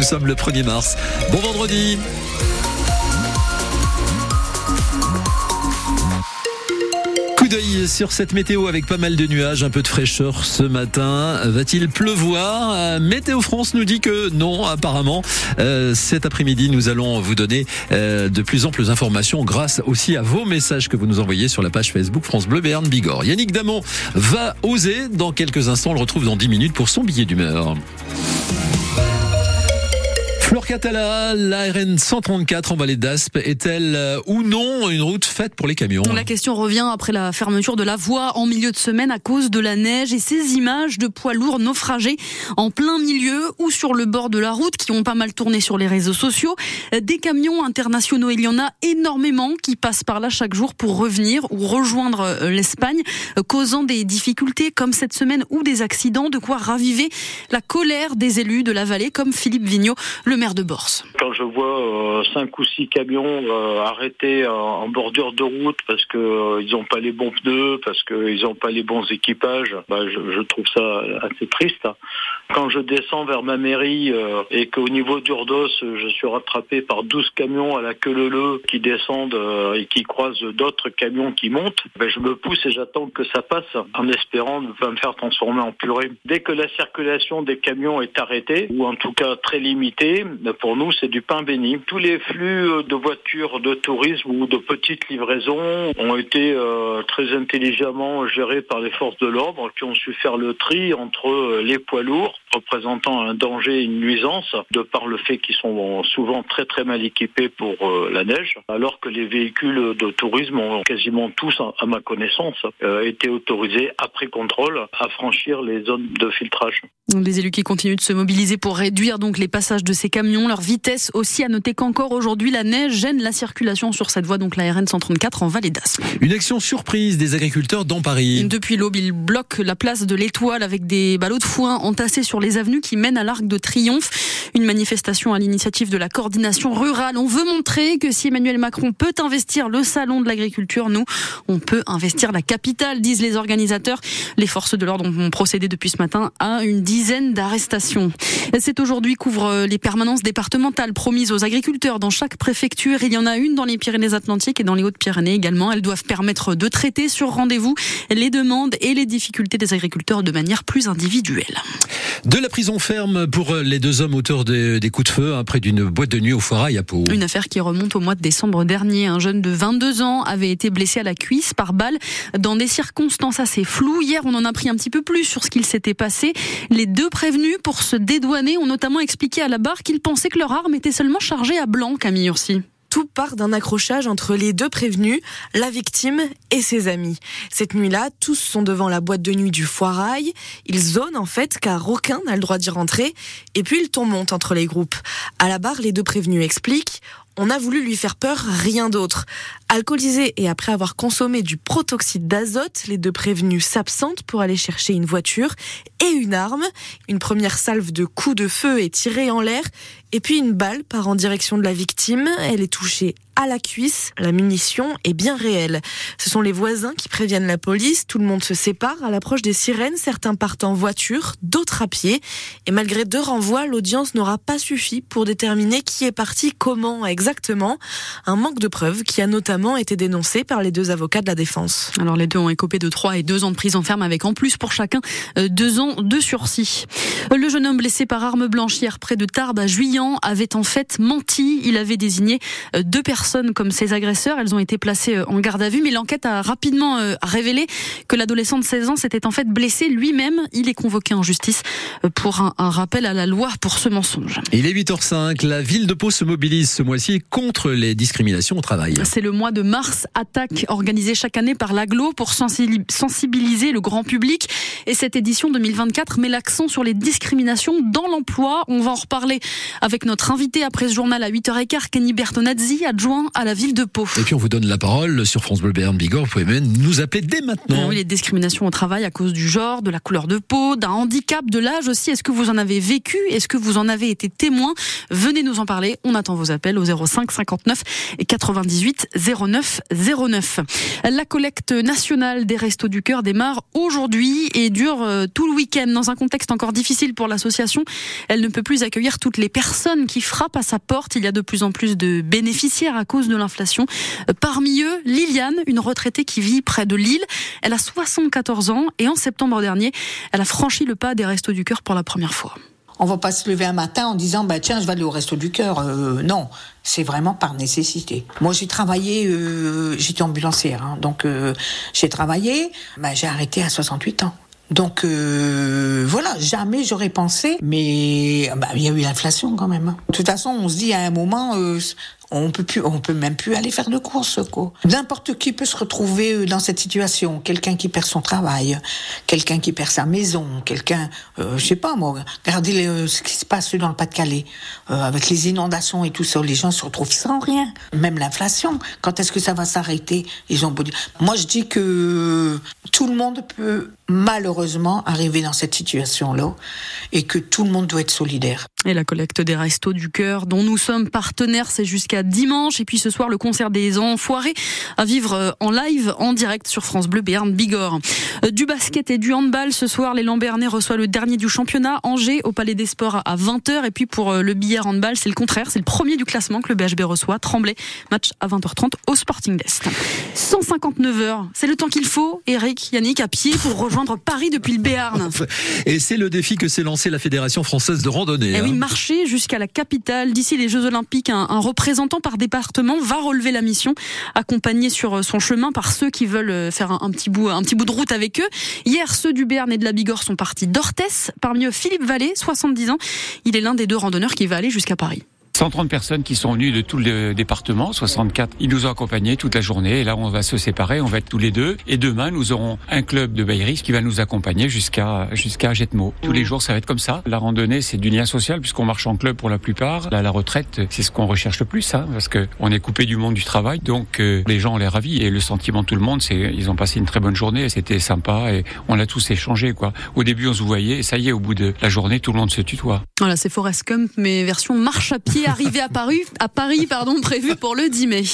Nous sommes le 1er mars. Bon vendredi. Coup d'œil sur cette météo avec pas mal de nuages, un peu de fraîcheur ce matin. Va-t-il pleuvoir? Euh, Météo France nous dit que non, apparemment. Euh, cet après-midi, nous allons vous donner euh, de plus amples informations grâce aussi à vos messages que vous nous envoyez sur la page Facebook France Bleu Béarn Bigorre. Yannick Damon va oser. Dans quelques instants, on le retrouve dans 10 minutes pour son billet d'humeur. Fleur Catala, la RN 134 en vallée d'Aspe est-elle euh, ou non une route faite pour les camions La question revient après la fermeture de la voie en milieu de semaine à cause de la neige et ces images de poids lourds naufragés en plein milieu ou sur le bord de la route qui ont pas mal tourné sur les réseaux sociaux. Des camions internationaux, il y en a énormément qui passent par là chaque jour pour revenir ou rejoindre euh, l'Espagne, euh, causant des difficultés comme cette semaine ou des accidents, de quoi raviver la colère des élus de la vallée comme Philippe Vigneault, le maire de Quand je vois euh, cinq ou six camions euh, arrêtés en, en bordure de route parce que euh, ils n'ont pas les bons pneus, parce qu'ils n'ont pas les bons équipages, bah, je, trouve ça assez triste. Quand je descends vers ma mairie euh, et qu'au niveau d'Urdos, je suis rattrapé par 12 camions à la queue leu qui descendent euh, et qui croisent d'autres camions qui montent, ben, je me pousse et j'attends que ça passe en espérant ne pas me faire transformer en purée. Dès que la circulation des camions est arrêtée, ou en tout cas très limitée, pour nous c'est du pain béni. Tous les flux euh, de voitures de tourisme ou de petites livraisons ont été euh, très intelligemment gérés par les forces de l'ordre qui ont su faire le tri entre euh, les poids lourds représentant un danger et une nuisance de par le fait qu'ils sont souvent très très mal équipés pour la neige, alors que les véhicules de tourisme ont quasiment tous, à ma connaissance, été autorisés après contrôle à franchir les zones de filtrage. Donc des élus qui continuent de se mobiliser pour réduire donc les passages de ces camions, leur vitesse aussi. À noter qu'encore aujourd'hui, la neige gêne la circulation sur cette voie, donc la RN 134 en Vallée d'Aspe. Une action surprise des agriculteurs dans Paris. Depuis l'aube, ils bloquent la place de l'Étoile avec des ballots de foin entassés sur les avenues qui mènent à l'Arc de Triomphe. Une manifestation à l'initiative de la coordination rurale. On veut montrer que si Emmanuel Macron peut investir le salon de l'agriculture, nous, on peut investir la capitale, disent les organisateurs. Les forces de l'ordre ont procédé depuis ce matin à une dizaine d'arrestations. C'est aujourd'hui couvre les permanences départementales promises aux agriculteurs dans chaque préfecture. Il y en a une dans les Pyrénées-Atlantiques et dans les Hautes-Pyrénées également. Elles doivent permettre de traiter sur rendez-vous les demandes et les difficultés des agriculteurs de manière plus individuelle. De la prison ferme pour les deux hommes auteurs de- des coups de feu hein, près d'une boîte de nuit au Foirail à Pau. Une affaire qui remonte au mois de décembre dernier. Un jeune de 22 ans avait été blessé à la cuisse par balle dans des circonstances assez floues. Hier, on en a appris un petit peu plus sur ce qu'il s'était passé. Les deux prévenus, pour se dédouaner, ont notamment expliqué à la barre qu'ils pensaient que leur arme était seulement chargée à blanc, Camille Ursi. Tout part d'un accrochage entre les deux prévenus, la victime et ses amis. Cette nuit-là, tous sont devant la boîte de nuit du foirail. Ils zonent en fait car aucun n'a le droit d'y rentrer. Et puis le ton monte entre les groupes. À la barre, les deux prévenus expliquent on a voulu lui faire peur, rien d'autre. Alcoolisés et après avoir consommé du protoxyde d'azote, les deux prévenus s'absentent pour aller chercher une voiture et une arme. Une première salve de coups de feu est tirée en l'air et puis une balle part en direction de la victime. Elle est touchée à la cuisse. La munition est bien réelle. Ce sont les voisins qui préviennent la police. Tout le monde se sépare. À l'approche des sirènes, certains partent en voiture, d'autres à pied. Et malgré deux renvois, l'audience n'aura pas suffi pour déterminer qui est parti, comment exactement. Un manque de preuves qui a notamment été dénoncé par les deux avocats de la défense. Alors les deux ont écopé de 3 et 2 ans de prison ferme avec en plus pour chacun 2 ans de sursis. Le jeune homme blessé par arme blanche hier près de Tarbes à Juillan avait en fait menti. Il avait désigné euh, deux personnes comme ses agresseurs. Elles ont été placées euh, en garde à vue mais l'enquête a rapidement euh, révélé que l'adolescent de 16 ans s'était en fait blessé lui-même. Il est convoqué en justice pour un, un rappel à la loi pour ce mensonge. Il est 8h05. La ville de Pau se mobilise ce mois-ci contre les discriminations au travail. C'est le mois de mars, attaque organisée chaque année par l'aglo pour sensi- sensibiliser le grand public. Et cette édition 2024 met l'accent sur les discriminations dans l'emploi. On va en reparler avec notre invité après ce journal à 8h15, Kenny Bertonazzi, adjoint à la ville de Pau. Et puis on vous donne la parole sur France Bleu Béarn Bigorre. Vous pouvez même nous appeler dès maintenant. Ah oui, les discriminations au travail à cause du genre, de la couleur de peau, d'un handicap, de l'âge aussi. Est-ce que vous en avez vécu? Est-ce que vous en avez été témoin? Venez nous en parler. On attend vos appels au 05 59 et 98 09 09. La collecte nationale des Restos du Cœur démarre aujourd'hui et dure euh, tout le week-end dans un contexte encore difficile pour l'association. Elle ne peut plus accueillir toutes les personnes qui frappent à sa porte. Il y a de plus en plus de bénéficiaires à cause de l'inflation. Euh, parmi eux, Liliane, une retraitée qui vit près de Lille. Elle a 74 ans et en septembre dernier, elle a franchi le pas des Restos du Cœur pour la première fois. On va pas se lever un matin en disant bah tiens je vais aller au resto du cœur. Euh, non, c'est vraiment par nécessité. Moi j'ai travaillé, euh, j'étais ambulancière, hein, donc j'ai travaillé, bah, j'ai arrêté à 68 ans. Donc euh, voilà, jamais j'aurais pensé, mais bah, il y a eu l'inflation quand même. hein. De toute façon, on se dit à un moment, euh, on peut plus, on peut même plus aller faire de courses. quoi. N'importe qui peut se retrouver euh, dans cette situation. Quelqu'un qui perd son travail, quelqu'un qui perd sa maison, quelqu'un, euh, je sais pas moi. Regardez euh, ce qui se passe dans le Pas-de-Calais euh, avec les inondations et tout ça. Les gens se retrouvent sans rien. Même l'inflation. Quand est-ce que ça va s'arrêter? Ils ont. Moi, je dis que tout le monde peut malheureusement arriver dans cette situation-là et que tout le monde doit être solidaire. Et la collecte des Restos du Cœur, dont nous sommes partenaires, c'est jusqu'à dimanche. Et puis ce soir, le concert des Enfoirés à vivre euh, en live, en direct sur France Bleu Béarn Bigorre. Euh, Du basket et du handball, ce soir, les Lambernais reçoivent le dernier du championnat, Angers, au Palais des Sports à 20h. Et puis pour euh, le billard handball, c'est le contraire, c'est le premier du classement que le BHB reçoit, Tremblay, match à 20h30 au Sporting d'Est. 159 heures, c'est le temps qu'il faut, Eric, Yannick, à pied pour rejoindre Paris depuis le Béarn. Et c'est le défi que s'est lancé la Fédération française de randonnée. Eh oui, hein. marcher jusqu'à la capitale. D'ici les Jeux Olympiques, un, un représentant par département va relever la mission, accompagné sur euh, son chemin par ceux qui veulent euh, faire un, petit bout, un petit bout de route avec eux. Hier, ceux du Béarn et de la Bigorre sont partis d'Orthès. Parmi eux, Philippe Vallée, 70 ans. Il est l'un des deux randonneurs qui va aller jusqu'à Paris. 130 personnes qui sont venues de tout le département, 64. Ils nous ont accompagnés toute la journée et là on va se séparer, on va être tous les deux. Et demain nous aurons un club de Bayeris qui va nous accompagner jusqu'à jusqu'à Jetmo. Tous les jours ça va être comme ça. La randonnée c'est du lien social puisqu'on marche en club pour la plupart. Là la retraite c'est ce qu'on recherche le plus hein, parce que on est coupé du monde du travail donc euh, les gens ont l'air ravis et le sentiment de tout le monde c'est ils ont passé une très bonne journée, c'était sympa et on a tous échangé quoi. Au début on se voyait et ça y est au bout de la journée tout le monde se tutoie. Voilà, c'est Forest Gump, mais version marche à pied arrivé à Paris, à Paris, pardon, prévu pour le 10 mai.